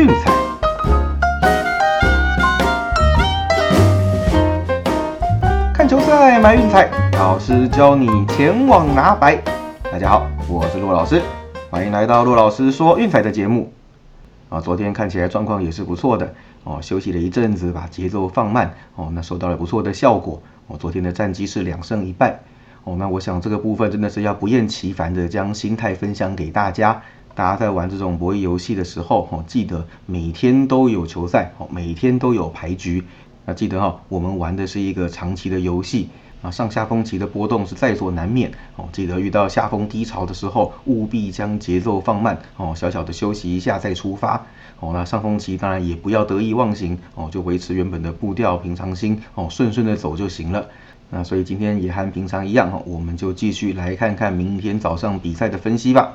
运彩。看球赛买运彩，老师教你前往拿白。大家好，我是陆老师，欢迎来到陆老师说运彩的节目。啊，昨天看起来状况也是不错的哦，休息了一阵子，把节奏放慢哦，那收到了不错的效果。哦，昨天的战绩是两胜一败。哦，那我想这个部分真的是要不厌其烦的将心态分享给大家。大家在玩这种博弈游戏的时候，哦，记得每天都有球赛，哦，每天都有牌局。那记得哈，我们玩的是一个长期的游戏。啊，上下风期的波动是在所难免哦。记得遇到下风低潮的时候，务必将节奏放慢哦，小小的休息一下再出发哦。那上风期当然也不要得意忘形哦，就维持原本的步调，平常心哦，顺顺的走就行了。那所以今天也和平常一样哈，我们就继续来看看明天早上比赛的分析吧。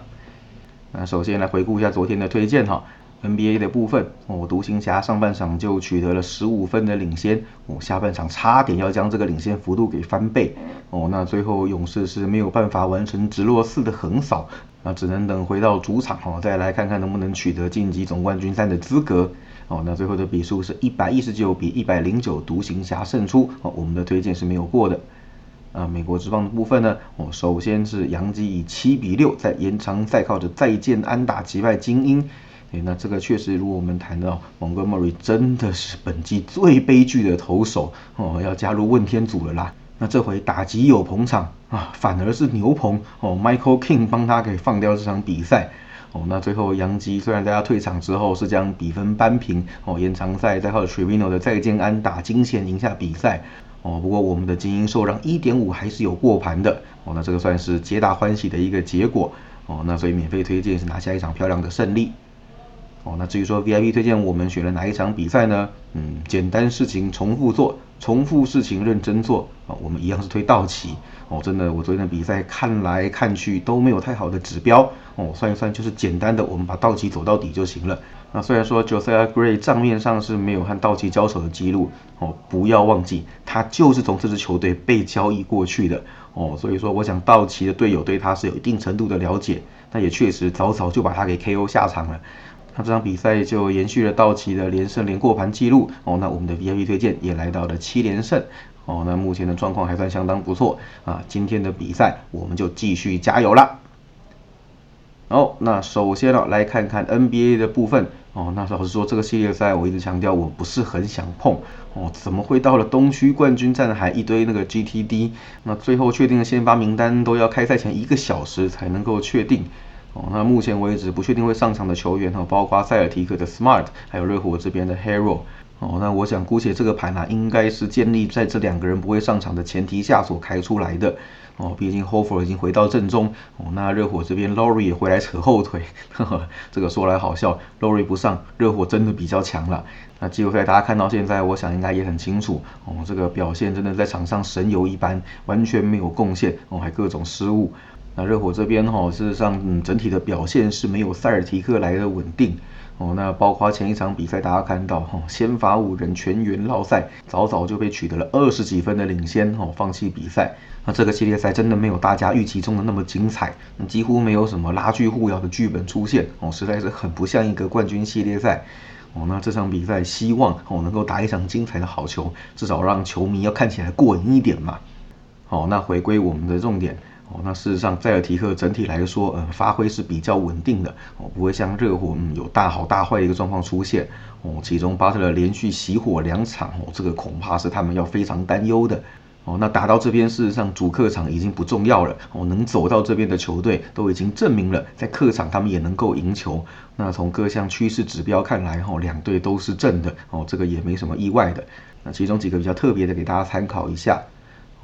那首先来回顾一下昨天的推荐哈。NBA 的部分，哦，独行侠上半场就取得了十五分的领先，哦，下半场差点要将这个领先幅度给翻倍，哦，那最后勇士是没有办法完成直落四的横扫，那只能等回到主场，哦，再来看看能不能取得晋级总冠军赛的资格，哦，那最后的比数是一百一十九比一百零九，独行侠胜出，哦，我们的推荐是没有过的，啊，美国职棒的部分呢，哦，首先是杨基以七比六在延长赛靠着再见安打击败精英。那这个确实，如果我们谈到 Montgomery 真的是本季最悲剧的投手哦，要加入问天组了啦。那这回打击有捧场啊，反而是牛棚哦，Michael King 帮他给放掉这场比赛哦。那最后杨基虽然在他退场之后是将比分扳平哦，延长赛再靠 Trevino 的再见安打惊险赢下比赛哦。不过我们的精英受让一点五还是有过盘的哦，那这个算是皆大欢喜的一个结果哦。那所以免费推荐是拿下一场漂亮的胜利。哦，那至于说 VIP 推荐我们选了哪一场比赛呢？嗯，简单事情重复做，重复事情认真做啊。我们一样是推道奇。哦，真的，我昨天的比赛看来看去都没有太好的指标。哦，算一算就是简单的，我们把道奇走到底就行了。那虽然说 Josiah Gray 账面上是没有和道奇交手的记录，哦，不要忘记他就是从这支球队被交易过去的。哦，所以说我想道奇的队友对他是有一定程度的了解，那也确实早早就把他给 KO 下场了。那这场比赛就延续了道奇的连胜连过盘记录哦，那我们的 VIP 推荐也来到了七连胜哦，那目前的状况还算相当不错啊。今天的比赛我们就继续加油啦。哦，那首先呢来看看 NBA 的部分哦，那老实说这个系列赛我一直强调我不是很想碰哦，怎么会到了东区冠军战还一堆那个 GTD？那最后确定的先发名单都要开赛前一个小时才能够确定。哦，那目前为止不确定会上场的球员还有，包括塞尔提克的 Smart，还有热火这边的 Hero。哦，那我想姑且这个盘呢，应该是建立在这两个人不会上场的前提下所开出来的。哦，毕竟 Hofer 已经回到正中。哦，那热火这边 Lory 也回来扯后腿。呵呵，这个说来好笑，Lory 不上，热火真的比较强了。那季后赛大家看到现在，我想应该也很清楚。哦，这个表现真的在场上神游一般，完全没有贡献。哦，还各种失误。那热火这边哈，事实上，嗯，整体的表现是没有塞尔提克来的稳定哦。那包括前一场比赛，大家看到哈，先发五人全员落赛，早早就被取得了二十几分的领先哦，放弃比赛。那这个系列赛真的没有大家预期中的那么精彩，几乎没有什么拉锯互咬的剧本出现哦，实在是很不像一个冠军系列赛哦。那这场比赛希望哦能够打一场精彩的好球，至少让球迷要看起来过瘾一点嘛。好，那回归我们的重点。那事实上，塞尔提克整体来说，呃，发挥是比较稳定的，哦，不会像热火，嗯，有大好大坏的一个状况出现，哦，其中巴特勒连续熄火两场，哦，这个恐怕是他们要非常担忧的，哦，那打到这边，事实上主客场已经不重要了，哦，能走到这边的球队都已经证明了，在客场他们也能够赢球，那从各项趋势指标看来，哦，两队都是正的，哦，这个也没什么意外的，那其中几个比较特别的，给大家参考一下。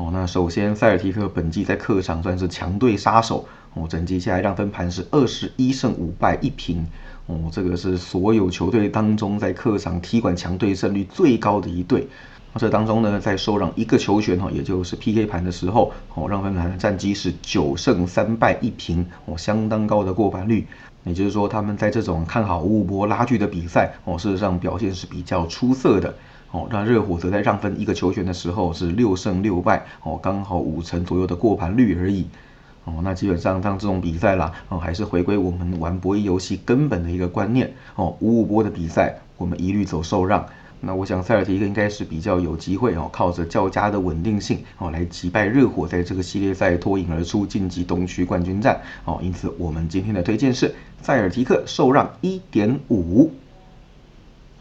哦，那首先塞尔提克本季在客场算是强队杀手哦，整季下来让分盘是二十一胜五败一平哦，这个是所有球队当中在客场踢馆强队胜率最高的一队。这当中呢，在受让一个球权哈，也就是 PK 盘的时候哦，让分盘的战绩是九胜三败一平哦，相当高的过盘率。也就是说，他们在这种看好五五波拉锯的比赛哦，事实上表现是比较出色的。哦，那热火则在让分一个球权的时候是六胜六败，哦，刚好五成左右的过盘率而已。哦，那基本上像这种比赛啦，哦，还是回归我们玩博弈游戏根本的一个观念，哦，五五波的比赛，我们一律走受让。那我想塞尔提克应该是比较有机会哦，靠着较佳的稳定性哦，来击败热火，在这个系列赛脱颖而出，晋级东区冠军战哦。因此，我们今天的推荐是塞尔提克受让一点五。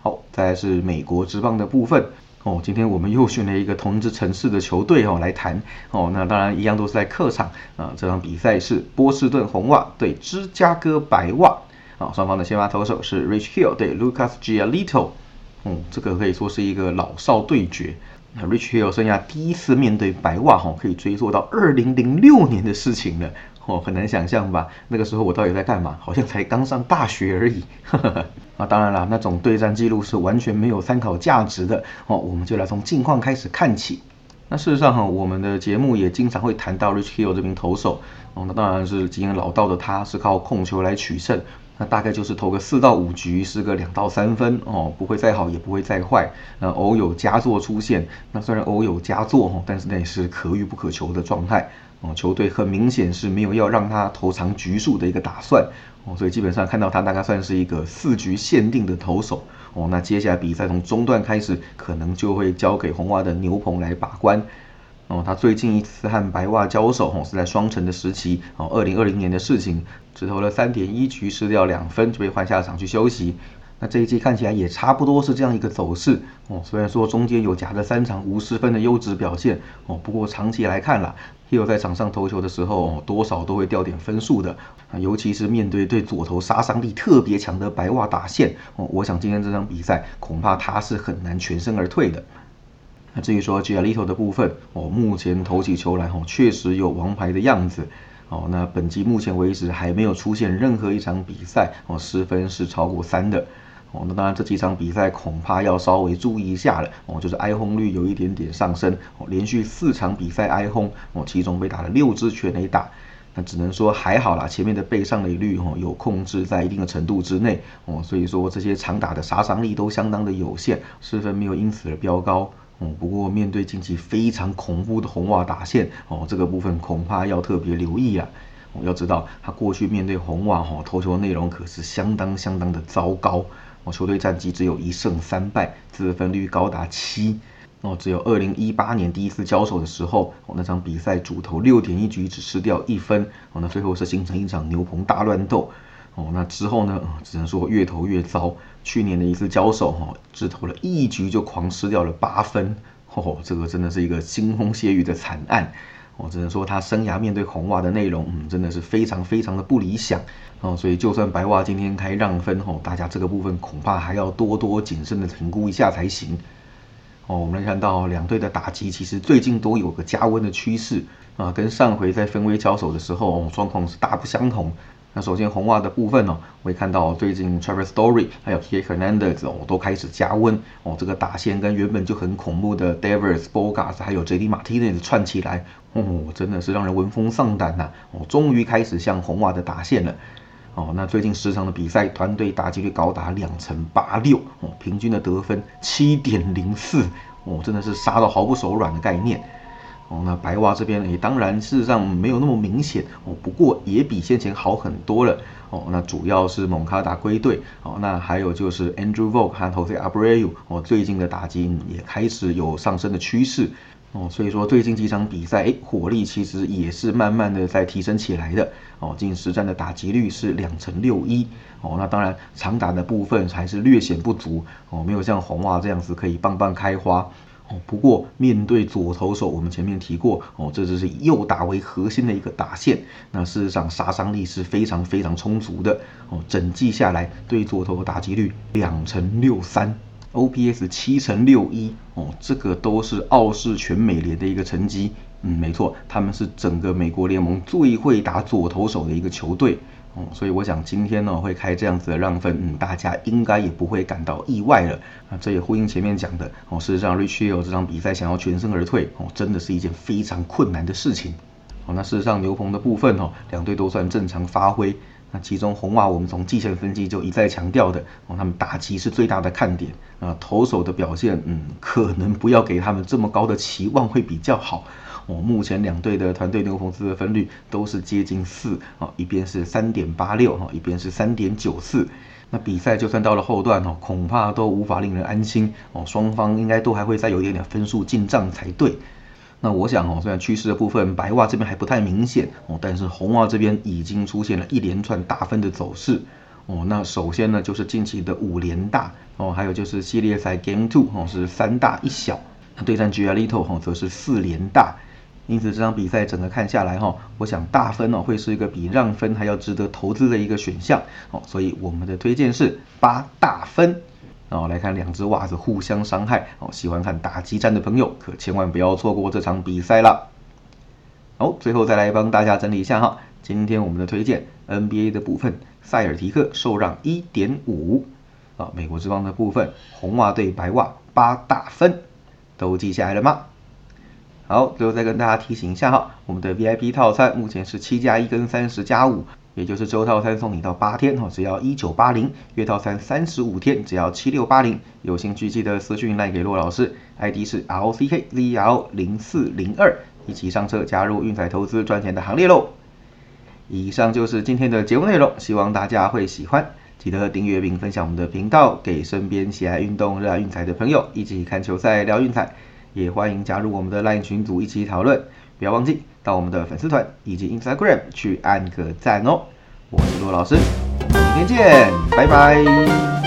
好，再来是美国职棒的部分哦。今天我们又选了一个同一支城市的球队哦来谈哦。那当然一样都是在客场啊。这场比赛是波士顿红袜对芝加哥白袜啊。双方的先发投手是 Rich Hill 对 Lucas Giolito。嗯，这个可以说是一个老少对决。那 Rich Hill 生涯第一次面对白袜，哈，可以追溯到二零零六年的事情了。哦，很难想象吧？那个时候我到底在干嘛？好像才刚上大学而已。啊，当然了，那种对战记录是完全没有参考价值的。哦，我们就来从近况开始看起。那事实上哈，我们的节目也经常会谈到 Rich Hill 这名投手。哦，那当然是经验老道的他，是靠控球来取胜。那大概就是投个四到五局是个两到三分哦，不会再好也不会再坏。那偶有佳作出现，那虽然偶有佳作哈，但是那也是可遇不可求的状态哦。球队很明显是没有要让他投长局数的一个打算哦，所以基本上看到他大概算是一个四局限定的投手哦。那接下来比赛从中段开始，可能就会交给红袜的牛棚来把关。哦，他最近一次和白袜交手，哦，是在双城的时期，哦，二零二零年的事情，只投了三点一局，失掉两分，就被换下场去休息。那这一季看起来也差不多是这样一个走势，哦，虽然说中间有夹着三场无失分的优质表现，哦，不过长期来看啦 h i l l 在场上投球的时候，哦，多少都会掉点分数的，尤其是面对对左投杀伤力特别强的白袜打线，哦，我想今天这场比赛恐怕他是很难全身而退的。那至于说 g i a l i t o 的部分，哦，目前投起球来，哦，确实有王牌的样子，哦，那本季目前为止还没有出现任何一场比赛，哦，失分是超过三的，哦，那当然这几场比赛恐怕要稍微注意一下了，哦，就是挨轰率有一点点上升，哦，连续四场比赛挨轰，哦，其中被打了六支全垒打，那只能说还好啦，前面的被上垒率，哦，有控制在一定的程度之内，哦，所以说这些长打的杀伤力都相当的有限，失分没有因此而飙高。哦，不过面对近期非常恐怖的红袜打线，哦，这个部分恐怕要特别留意啊。哦，要知道他过去面对红袜，哈，投球内容可是相当相当的糟糕。哦，球队战绩只有一胜三败，自分率高达七。哦，只有二零一八年第一次交手的时候，哦，那场比赛主投六点一局只失掉一分。哦，那最后是形成一场牛棚大乱斗。哦，那之后呢，只能说越投越糟。去年的一次交手，哈，只投了一局就狂失掉了八分，哦，这个真的是一个腥风血雨的惨案，我只能说他生涯面对红袜的内容，嗯，真的是非常非常的不理想，哦，所以就算白袜今天开让分，哦，大家这个部分恐怕还要多多谨慎的评估一下才行，哦，我们来看到两队的打击其实最近都有个加温的趋势，啊，跟上回在分威交手的时候，状况是大不相同。那首先红袜的部分呢，我会看到最近 Travis Story 还有 K Hernandez 哦都开始加温哦，这个打线跟原本就很恐怖的 Devers、Bogas 还有 JD Martinez 串起来哦，真的是让人闻风丧胆呐哦，终于开始向红袜的打线了哦。那最近十场的比赛，团队打击率高达两成八六哦，平均的得分七点零四哦，真的是杀到毫不手软的概念。哦，那白袜这边也当然事实上没有那么明显哦，不过也比先前好很多了哦。那主要是蒙卡达归队哦，那还有就是 Andrew Vogt 和 Jose Abreu 哦，最近的打击也开始有上升的趋势哦。所以说最近几场比赛，哎，火力其实也是慢慢的在提升起来的哦。近实战的打击率是两成六一哦，那当然长打的部分还是略显不足哦，没有像红袜这样子可以棒棒开花。哦，不过面对左投手，我们前面提过哦，这只是以右打为核心的一个打线，那事实上杀伤力是非常非常充足的哦。整季下来，对左投打击率两成六三，OPS 七成六一哦，这个都是傲视全美联的一个成绩。嗯，没错，他们是整个美国联盟最会打左投手的一个球队。哦，所以我想今天呢会开这样子的让分，嗯，大家应该也不会感到意外了。啊，这也呼应前面讲的，哦，事实上 Rich Hill 这场比赛想要全身而退，哦，真的是一件非常困难的事情。哦，那事实上牛棚的部分，哦，两队都算正常发挥。那其中红袜，我们从季前分析就一再强调的，哦，他们打击是最大的看点。啊，投手的表现，嗯，可能不要给他们这么高的期望会比较好。哦，目前两队的团队牛棚自分率都是接近四啊，一边是三点八六哈，一边是三点九四。那比赛就算到了后段哦，恐怕都无法令人安心哦，双方应该都还会再有一点点分数进账才对。那我想哦，虽然趋势的部分白袜这边还不太明显哦，但是红袜这边已经出现了一连串大分的走势哦。那首先呢，就是近期的五连大哦，还有就是系列赛 Game Two 哦是三大一小，那对战 Giolito 哦则是四连大。因此这场比赛整个看下来哈，我想大分哦会是一个比让分还要值得投资的一个选项哦，所以我们的推荐是八大分。哦，来看两只袜子互相伤害哦，喜欢看打击战的朋友可千万不要错过这场比赛了。好，最后再来帮大家整理一下哈，今天我们的推荐 NBA 的部分，塞尔提克受让一点五啊，美国之邦的部分，红袜对白袜八大分，都记下来了吗？好，最后再跟大家提醒一下哈，我们的 VIP 套餐目前是七加一跟三十加五。也就是周套餐送你到八天哦，只要一九八零；月套餐三十五天，只要七六八零。有兴趣记得私讯来给骆老师，ID 是 L C K Z L 零四零二，一起上车加入运彩投资赚钱的行列喽！以上就是今天的节目内容，希望大家会喜欢。记得订阅并分享我们的频道，给身边喜爱运动、热爱运彩的朋友一起看球赛、聊运彩。也欢迎加入我们的 LINE 群组一起讨论。不要忘记到我们的粉丝团以及 Instagram 去按个赞哦！我是骆老师，明天见，拜拜。